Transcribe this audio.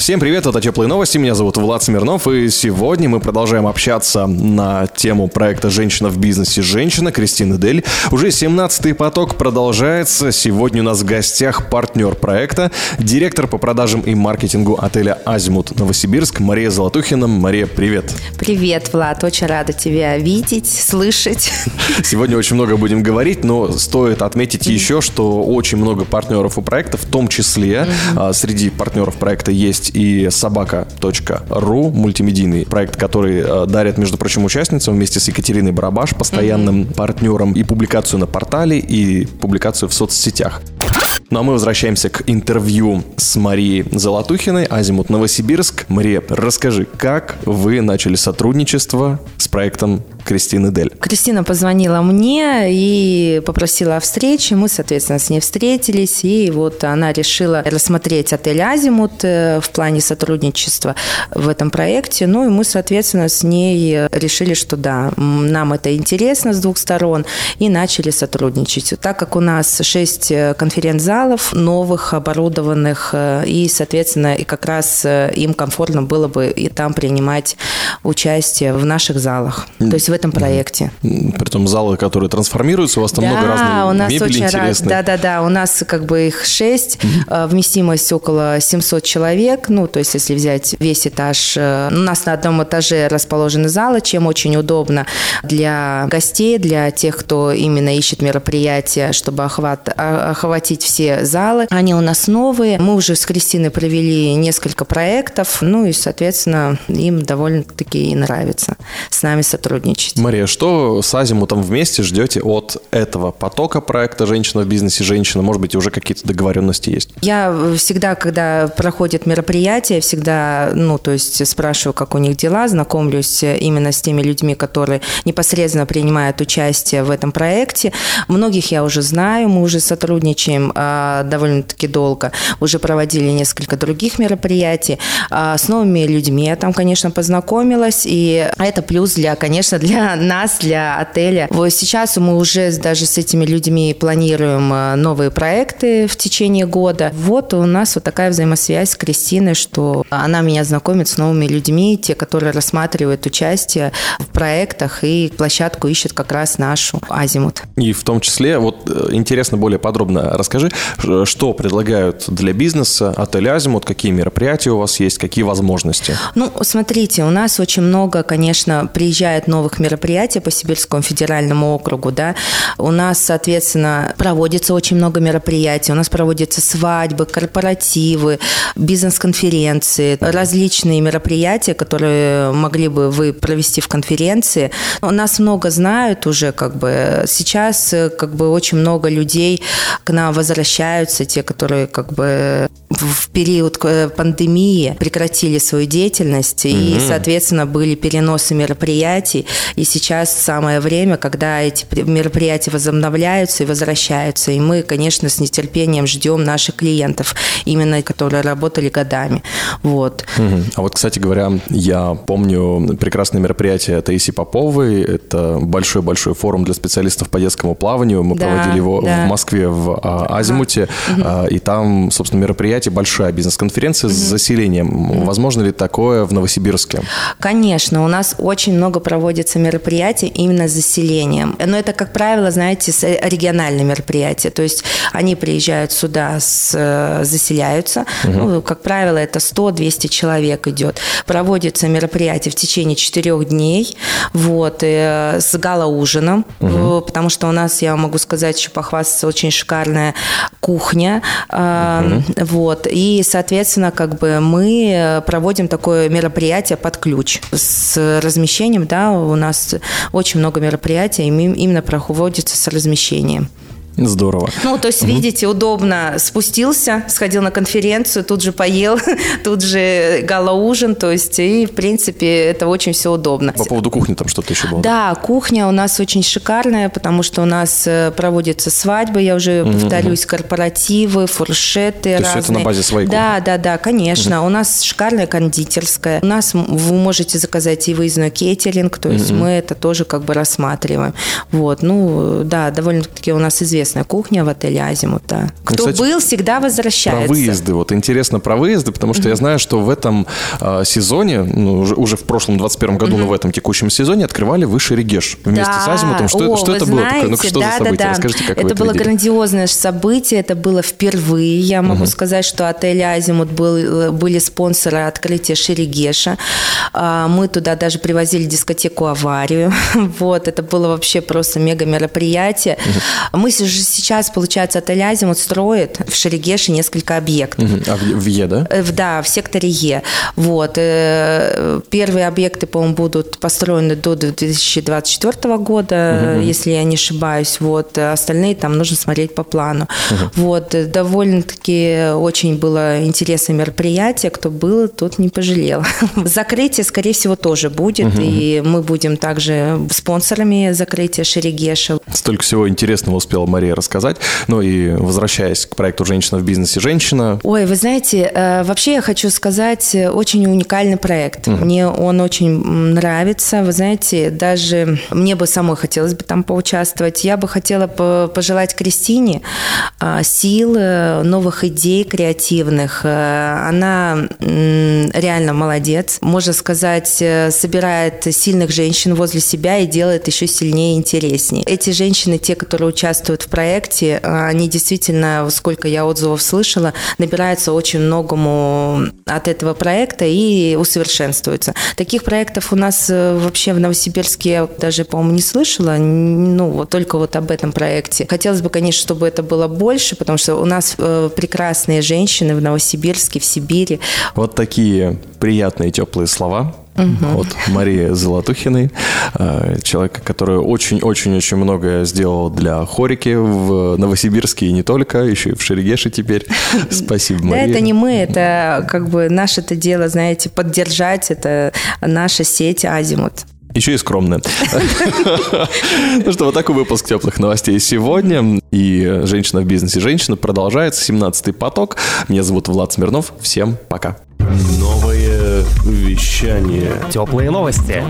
Всем привет, это Теплые новости, меня зовут Влад Смирнов, и сегодня мы продолжаем общаться на тему проекта «Женщина в бизнесе. Женщина» Кристины Дель. Уже 17-й поток продолжается. Сегодня у нас в гостях партнер проекта, директор по продажам и маркетингу отеля «Азимут» Новосибирск Мария Золотухина. Мария, привет. Привет, Влад, очень рада тебя видеть, слышать. Сегодня очень много будем говорить, но стоит отметить еще, что очень много партнеров у проекта, в том числе а, среди партнеров проекта есть и собака.ру, мультимедийный проект, который э, дарит, между прочим, участницам вместе с Екатериной Барабаш, постоянным партнером, и публикацию на портале, и публикацию в соцсетях. Ну а мы возвращаемся к интервью с Марией Золотухиной, Азимут Новосибирск. Мария, расскажи, как вы начали сотрудничество с проектом Кристины Дель? Кристина позвонила мне и попросила о встрече. Мы, соответственно, с ней встретились. И вот она решила рассмотреть отель «Азимут» э, в плане сотрудничества в этом проекте. Ну и мы, соответственно, с ней решили, что да, нам это интересно с двух сторон. И начали сотрудничать. Так как у нас шесть э, конференц-залов новых, оборудованных, э, и, соответственно, и как раз им комфортно было бы и там принимать участие в наших залах. То есть в этом проекте. Притом залы, которые трансформируются, у вас там да, много разных у нас мебели очень раз, да, да, да, у нас как бы их шесть, э, вместимость около 700 человек, ну, то есть если взять весь этаж, э, у нас на одном этаже расположены залы, чем очень удобно для гостей, для тех, кто именно ищет мероприятия, чтобы охват, а- охватить все залы. Они у нас новые, мы уже с Кристиной провели несколько проектов, ну и, соответственно, им довольно-таки и нравится с нами сотрудничать. Мария, что с Азимутом вместе ждете от этого потока проекта «Женщина в бизнесе. Женщина»? Может быть, уже какие-то договоренности есть? Я всегда, когда проходит мероприятие, всегда, ну, то есть спрашиваю, как у них дела, знакомлюсь именно с теми людьми, которые непосредственно принимают участие в этом проекте. Многих я уже знаю, мы уже сотрудничаем а, довольно-таки долго, уже проводили несколько других мероприятий. А, с новыми людьми я там, конечно, познакомилась, и это плюс для, конечно, для нас, для отеля. Вот сейчас мы уже даже с этими людьми планируем а, новые проекты в течение года. Вот у нас вот такая взаимосвязь с Кристиной, что она меня знакомит с новыми людьми, те, которые рассматривают участие в проектах и площадку ищут как раз нашу Азимут. И в том числе, вот э, интересно более подробно расскажи, ш- что предлагают для бизнеса отель Азимут, какие мероприятия у вас есть, какие возможности? Ну, смотрите, у нас очень много, конечно, приезжает новых мероприятий по Сибирскому федеральному округу, да. У нас, соответственно, проводится очень много мероприятий. У нас проводятся свадьбы, корпоративы, бизнес-конференции, различные мероприятия, которые могли бы вы провести в конференции. У нас много знают уже, как бы сейчас как бы очень много людей к нам возвращаются, те, которые как бы в период э, пандемии прекратили свою деятельность, и, соответственно, были переносы мероприятий, и сейчас самое время, когда эти пр- мероприятия возобновляются и возвращаются, и мы, конечно, с нетерпением ждем наших клиентов, именно которые работали годами. Вот. Мгм. А вот, кстати говоря, я помню прекрасное мероприятие Таисии Поповой. Это большой-большой форум для специалистов по детскому плаванию. Мы Да, проводили его да. в Москве в а, Азимуте. А, И там, собственно, мероприятие, большая бизнес-конференция с заселением. Возможно ли такое в Новосибирске? Конечно, у нас очень много проводится мероприятий именно с заселением. Но это, как правило, знаете, с- региональные мероприятия. То есть они приезжают сюда, с, э, заселяются. Ну, как правило, это 100-200 человек идет. Проводится мероприятие в течение четырех дней вот, э, с гала-ужином, э, потому что у нас, я могу сказать, еще похвастаться, очень шикарная кухня. э, Вот, и, соответственно, как бы мы э, проводим такое мероприятие под ключ с размещением, да, у нас очень много мероприятий им- именно проводится с размещением. Здорово. Ну, то есть, видите, удобно спустился, сходил на конференцию, тут же поел, тут же гала-ужин, то есть, и, в принципе, это очень все удобно. По поводу кухни там что-то еще было? Да, кухня у нас очень шикарная, потому что у нас э, проводятся свадьбы, я уже повторюсь, корпоративы, фуршеты есть разные. это на базе своей Да, да, да, конечно. У нас шикарная кондитерская. У нас вы можете заказать и выездной кейтеринг, то есть мы это тоже как бы рассматриваем. Вот, ну, да, довольно-таки у нас известная кухня в отеле Азимут, да. Кто кстати, был, всегда Про возвращается. выезды. Вот интересно про выезды, потому что я знаю, что в этом э, сезоне, ну, уже, уже в прошлом 21 году, но в этом текущем сезоне открывали Выше Регеш вместе Да. с Азимутом. Что, О, что это было? Ну, знаете, что да, за да, событие? да. Расскажите, как это это было видели? грандиозное событие, это было впервые. Я могу сказать, что отель Азимут был, были спонсоры открытия Шерегеша. А, Мы туда даже привозили дискотеку «Аварию». Вот, это было вообще просто мега мероприятие. Мы же сейчас, получается, отель Азимут строит в Шерегеше несколько объектов. Мгм. А в, в Е, да? Э, в- Да, в секторе Е. Вот. э, Первые объекты, по-моему, будут построены до 2024 года, если я не ошибаюсь. Вот. а Остальные там нужно смотреть по плану. Вот. э, Довольно-таки очень было интересное мероприятие. Кто был, тот не пожалел. Закрытие, скорее всего, тоже будет. И мы будем также спонсорами закрытия Шерегеша. Столько всего интересного успела Мария рассказать. Ну и возвращаясь к проекту «Женщина в бизнесе. Женщина», Ой, вы знаете, э, вообще я хочу сказать, э, очень уникальный проект. Мне он очень нравится. Вы знаете, даже мне бы самой хотелось бы там поучаствовать. Я бы хотела по- пожелать Кристине а, сил, э, новых идей креативных. Она реально молодец. Можно сказать, собирает сильных женщин возле себя и делает еще сильнее и интереснее. Эти женщины, те, которые участвуют в проекте, э, они действительно, сколько я отзывов слышала, набираются очень многому от этого проекта и усовершенствуются. Таких проектов у нас э, вообще в Новосибирске я даже, по-моему, не слышала. Ну, вот только вот об этом проекте. Хотелось бы, конечно, чтобы это было больше, потому что у нас э, прекрасные женщины в Новосибирске, в Сибири. Вот такие приятные, теплые слова от Марии Золотухиной, э, человека, который очень-очень-очень многое сделал для хорики в Новосибирске и не только, еще и в Шерегеше теперь. Спасибо, Да, Мария. это не мы, это как бы наше это дело, знаете, поддержать, это наша сеть Азимут. Еще и скромная. Ну что, вот такой выпуск теплых новостей сегодня. И «Женщина в бизнесе. Женщина» продолжается. 17-й поток. Меня зовут Влад Смирнов. Всем пока. Новое вещание. Теплые новости.